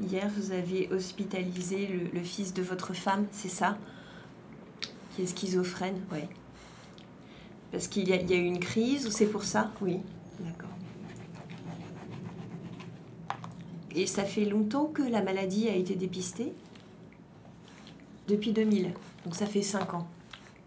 Hier, vous avez hospitalisé le, fils de votre femme, c'est ça? Qui est schizophrène, oui. Parce qu'il y, a eu une crise ou c'est pour ça? Oui, d'accord. Et ça fait longtemps que la maladie a été dépistée? Depuis 2000, donc ça fait 5 ans.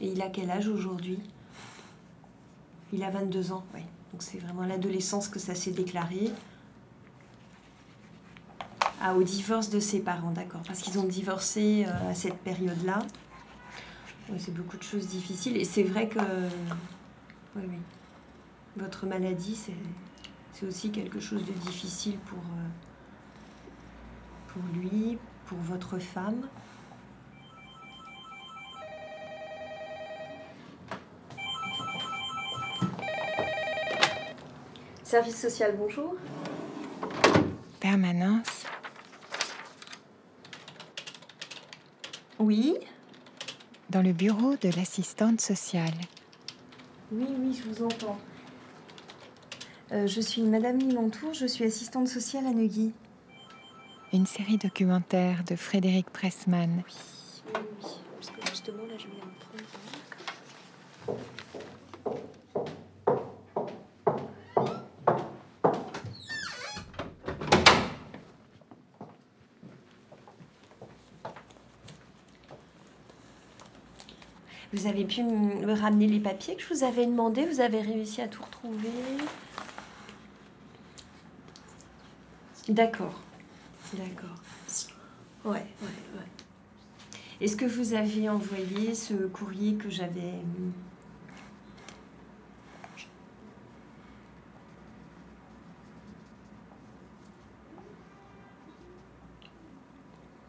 Et il a quel âge aujourd'hui? Il a 22 ans, oui. Donc c'est vraiment l'adolescence que ça s'est déclaré. Ah, au divorce de ses parents, d'accord. Parce qu'ils ont divorcé euh, à cette période-là. Oui, c'est beaucoup de choses difficiles. Et c'est vrai que. Oui, oui. Votre maladie, c'est aussi quelque chose de difficile pour, euh, pour lui, pour votre femme. Service social, bonjour. Permanence. Oui. Dans le bureau de l'assistante sociale. Oui, oui, je vous entends. Euh, je suis Madame Limontour, je suis assistante sociale à Neuilly. Une série documentaire de Frédéric Pressman. Oui, oui, oui. Parce que justement, là, je vais en prendre. Vous avez pu me ramener les papiers que je vous avais demandé Vous avez réussi à tout retrouver D'accord. D'accord. Ouais, ouais, ouais. Est-ce que vous avez envoyé ce courrier que j'avais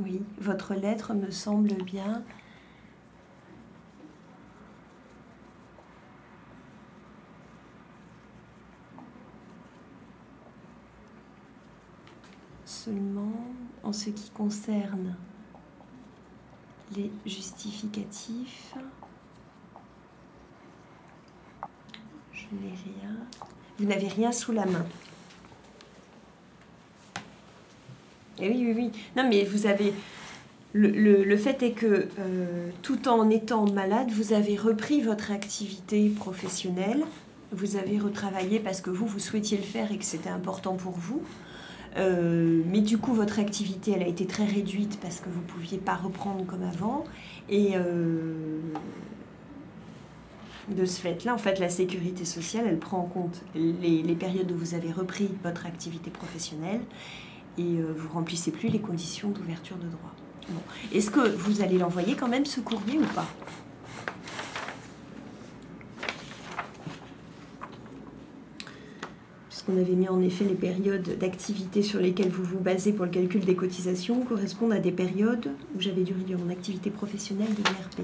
Oui, votre lettre me semble bien en ce qui concerne les justificatifs. Je n'ai rien. Vous n'avez rien sous la main. Eh oui, oui, oui. Non, mais vous avez. Le, fait est que euh, tout en étant malade, vous avez repris votre activité professionnelle. Vous avez retravaillé parce que vous, vous souhaitiez le faire et que c'était important pour vous. Euh, mais du coup, votre activité, elle a été très réduite parce que vous ne pouviez pas reprendre comme avant. Et euh, de ce fait-là, en fait, la sécurité sociale, elle prend en compte les, périodes où vous avez repris votre activité professionnelle et euh, vous remplissez plus les conditions d'ouverture de droit. Est-ce que vous allez l'envoyer quand même ce courrier ou pas? On avait mis en effet les périodes d'activité sur lesquelles vous vous basez pour le calcul des cotisations correspondent à des périodes où j'avais dû réduire mon activité professionnelle de l'IRP.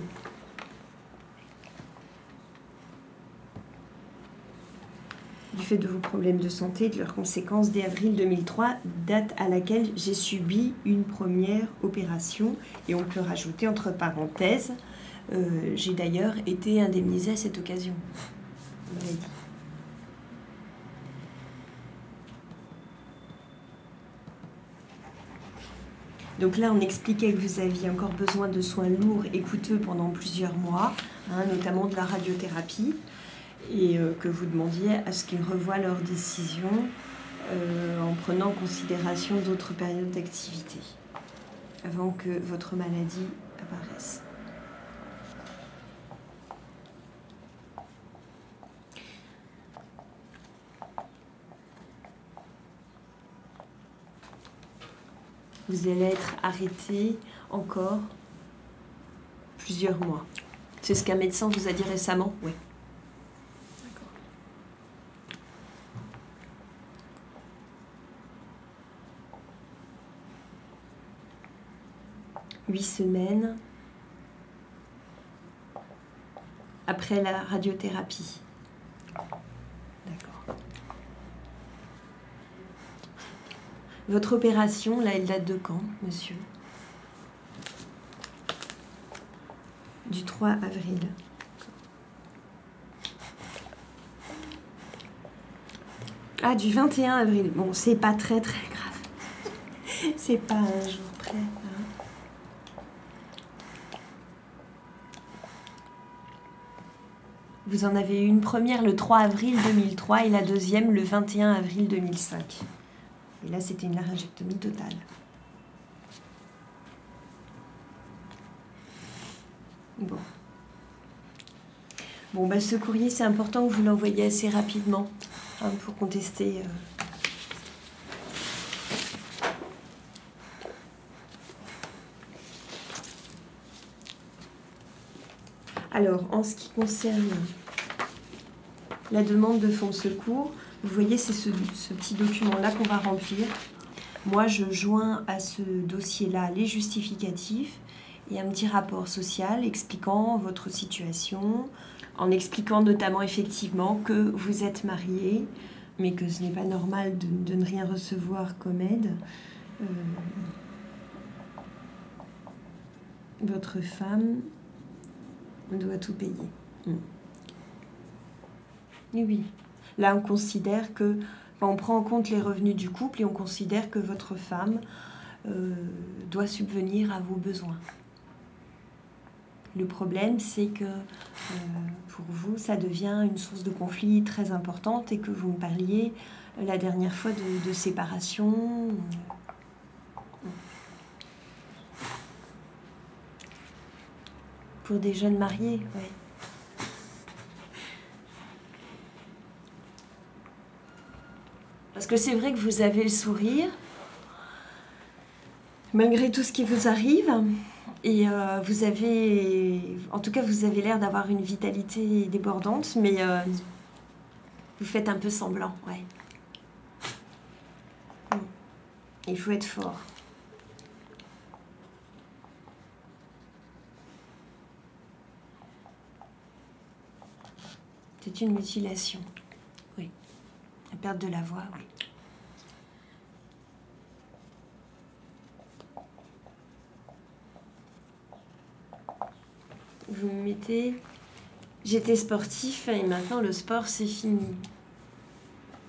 Du fait de vos problèmes de santé et de leurs conséquences dès avril 2003, date à laquelle j'ai subi une première opération. Et on peut rajouter entre parenthèses, euh, j'ai d'ailleurs été indemnisée à cette occasion. Donc là, on expliquait que vous aviez encore besoin de soins lourds et coûteux pendant plusieurs mois, hein, notamment de la radiothérapie, et euh, que vous demandiez à ce qu'ils revoient leurs décisions euh, en prenant en considération d'autres périodes d'activité avant que votre maladie apparaisse. Vous allez être arrêté encore plusieurs mois. C'est ce qu'un médecin vous a dit récemment Oui. Huit semaines après la radiothérapie. Votre opération, là, elle date de quand, monsieur? Du 3 avril. Ah, du 21 avril. Bon, c'est pas très très grave. C'est pas un jour près. hein. Vous en avez eu une première le 3 avril 2003 et la deuxième le 21 avril 2005. Et là, c'était une laryngectomie totale. Bon. Bon, bah, ce courrier, c'est important que vous l'envoyiez assez rapidement hein, pour contester. euh, Alors, en ce qui concerne la demande de fonds de secours, vous voyez, c'est ce, petit document-là qu'on va remplir. Moi, je joins à ce dossier-là les justificatifs et un petit rapport social expliquant votre situation, en expliquant notamment effectivement que vous êtes marié, mais que ce n'est pas normal de, ne rien recevoir comme aide. Euh, votre femme doit tout payer. Mm. Oui, oui. Là, on considère que. on prend en compte les revenus du couple et on considère que votre femme euh, doit subvenir à vos besoins. Le problème, c'est que euh, pour vous, ça devient une source de conflit très importante et que vous me parliez la dernière fois de, de séparation. Pour des jeunes mariés, ouais. Parce que c'est vrai que vous avez le sourire, malgré tout ce qui vous arrive. Et euh, vous avez, en tout cas, vous avez l'air d'avoir une vitalité débordante, mais euh, vous faites un peu semblant, ouais. Mm. Il faut être fort. C'est une mutilation, de la voix, oui. Vous me mettez. J'étais sportif et maintenant le sport c'est fini.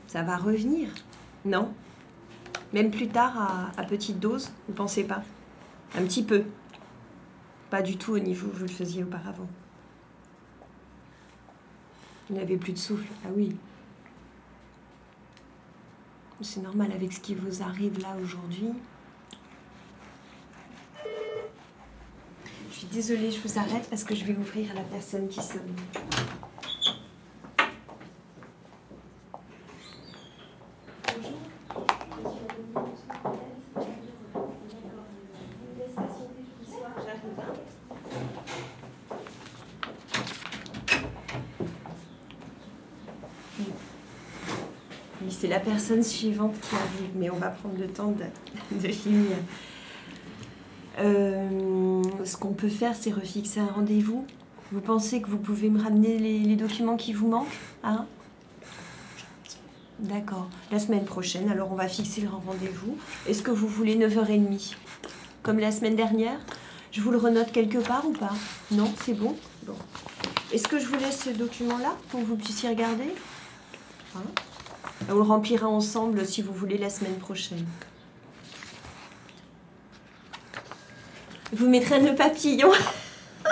Ça va revenir Non? Même plus tard à, à petite dose, vous pensez pas? Un petit peu. Pas du tout au niveau où vous le faisiez auparavant. Vous n'avez plus de souffle. Ah oui. C'est normal avec ce qui vous arrive là aujourd'hui. Je suis désolée, je vous arrête parce que je vais ouvrir à la personne qui sonne. C'est la personne suivante qui arrive, mais on va prendre le temps de, finir. Euh, ce qu'on peut faire, c'est refixer un rendez-vous. Vous pensez que vous pouvez me ramener les, les documents qui vous manquent hein? D'accord. La semaine prochaine, alors on va fixer le rendez-vous. Est-ce que vous voulez 9h30 Comme la semaine dernière? Je vous le renote quelque part ou pas? Non, c'est bon? Bon. Est-ce que je vous laisse ce document-là pour que vous puissiez regarder? Hein? On le remplira ensemble si vous voulez la semaine prochaine. Vous mettrez nœud papillon.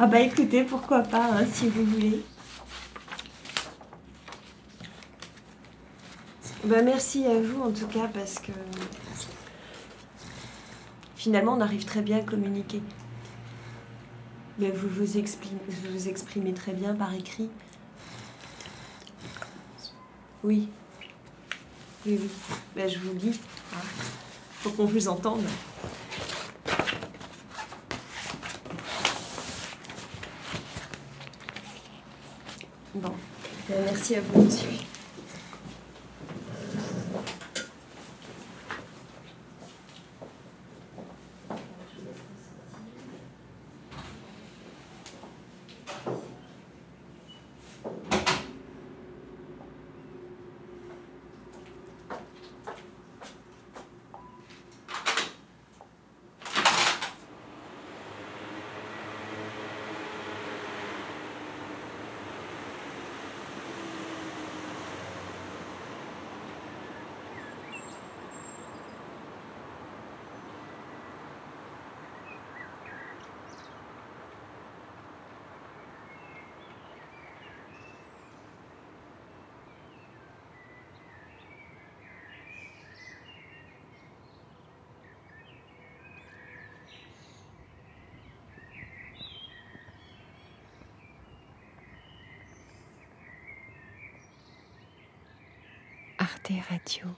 ah bah écoutez, pourquoi pas, hein, si vous voulez. Bah merci à vous en tout cas parce que finalement on arrive très bien à communiquer. Mais vous vous exprimez très bien par écrit. Oui. Oui, oui. Ben, je vous lis. Hein, pour qu'on vous entende. Bon. Ben, merci à vous, monsieur. radio.com